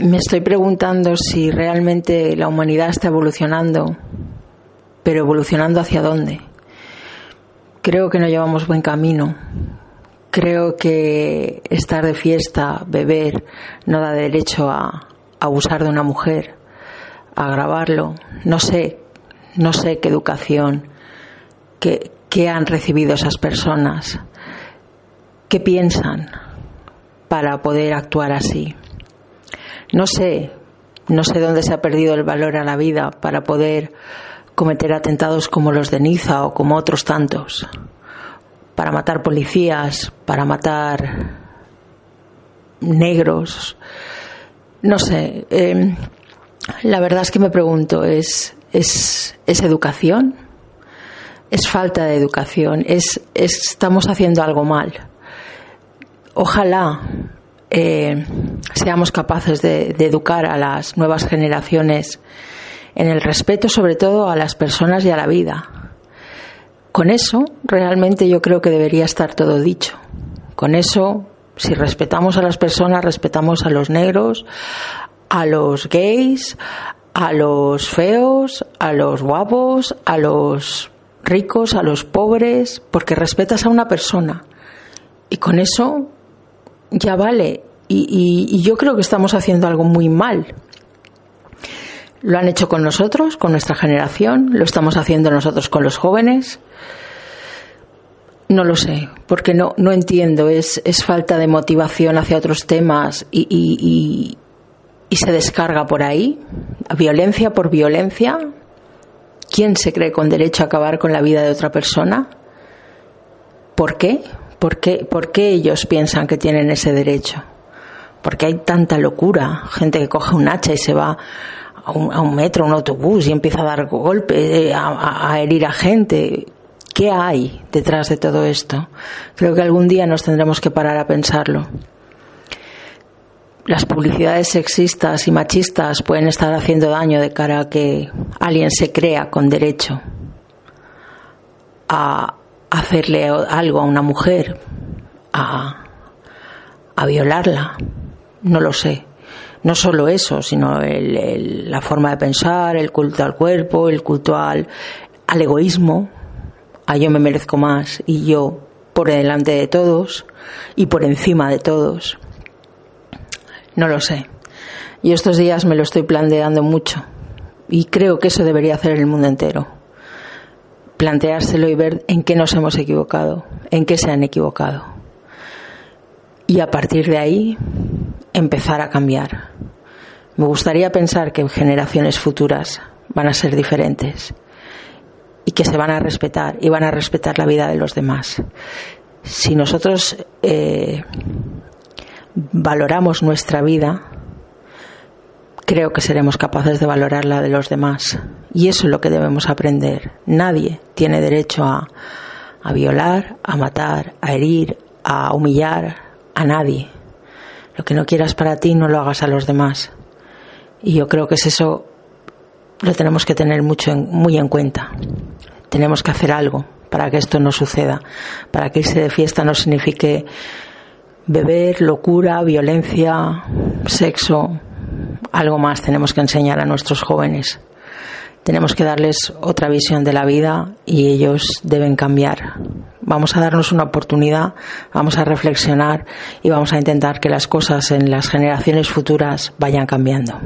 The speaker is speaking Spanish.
Me estoy preguntando si realmente la humanidad está evolucionando, pero evolucionando hacia dónde. Creo que no llevamos buen camino. Creo que estar de fiesta, beber, no da derecho a abusar de una mujer, a grabarlo. No sé, no sé qué educación, qué, qué han recibido esas personas, qué piensan para poder actuar así. No sé, no sé dónde se ha perdido el valor a la vida para poder cometer atentados como los de Niza o como otros tantos, para matar policías, para matar negros. No sé, eh, la verdad es que me pregunto, ¿es, es, es educación? ¿Es falta de educación? ¿Es, ¿Estamos haciendo algo mal? Ojalá eh, seamos capaces de, de, educar a las nuevas generaciones en el respeto sobre todo a las personas y a la vida. Con eso realmente yo creo que debería estar todo dicho. Con eso, si respetamos a las personas, respetamos a los negros, a los gays, a los feos, a los guapos, a los ricos, a los pobres, porque respetas a una persona. Y con eso ya vale. Y, y, yo creo que estamos haciendo algo muy mal. Lo han hecho con nosotros, con nuestra generación, lo estamos haciendo nosotros con los jóvenes. No lo sé, porque no, no entiendo, es, es falta de motivación hacia otros temas y, y se descarga por ahí, violencia por violencia. ¿Quién se cree con derecho a acabar con la vida de otra persona? ¿Por qué? ¿Por qué, ¿Por qué ellos piensan que tienen ese derecho? Porque hay tanta locura, gente que coge un hacha y se va a un, metro, a un autobús y empieza a dar golpes, a, a, a herir a gente. ¿Qué hay detrás de todo esto? Creo que algún día nos tendremos que parar a pensarlo. Las publicidades sexistas y machistas pueden estar haciendo daño de cara a que alguien se crea con derecho a hacerle algo a una mujer, a, a violarla. No lo sé. No solo eso, sino el, la forma de pensar, el culto al cuerpo, el culto al, al egoísmo, a yo me merezco más y yo por delante de todos y por encima de todos. No lo sé. Y estos días me lo estoy planteando mucho y creo que eso debería hacer el mundo entero. Planteárselo y ver en qué nos hemos equivocado, en qué se han equivocado. Y a partir de ahí empezar a cambiar. Me gustaría pensar que generaciones futuras van a ser diferentes y que se van a respetar y van a respetar la vida de los demás. Si nosotros eh, valoramos nuestra vida, creo que seremos capaces de valorar la de los demás. Y eso es lo que debemos aprender. Nadie tiene derecho a, a violar, a matar, a herir, a humillar a nadie. Lo que no quieras para ti no lo hagas a los demás. Y yo creo que es eso lo tenemos que tener mucho en, muy en cuenta. Tenemos que hacer algo para que esto no suceda, para que irse de fiesta no signifique beber, locura, violencia, sexo, algo más tenemos que enseñar a nuestros jóvenes. Tenemos que darles otra visión de la vida y ellos deben cambiar. Vamos a darnos una oportunidad, vamos a reflexionar y vamos a intentar que las cosas en las generaciones futuras vayan cambiando.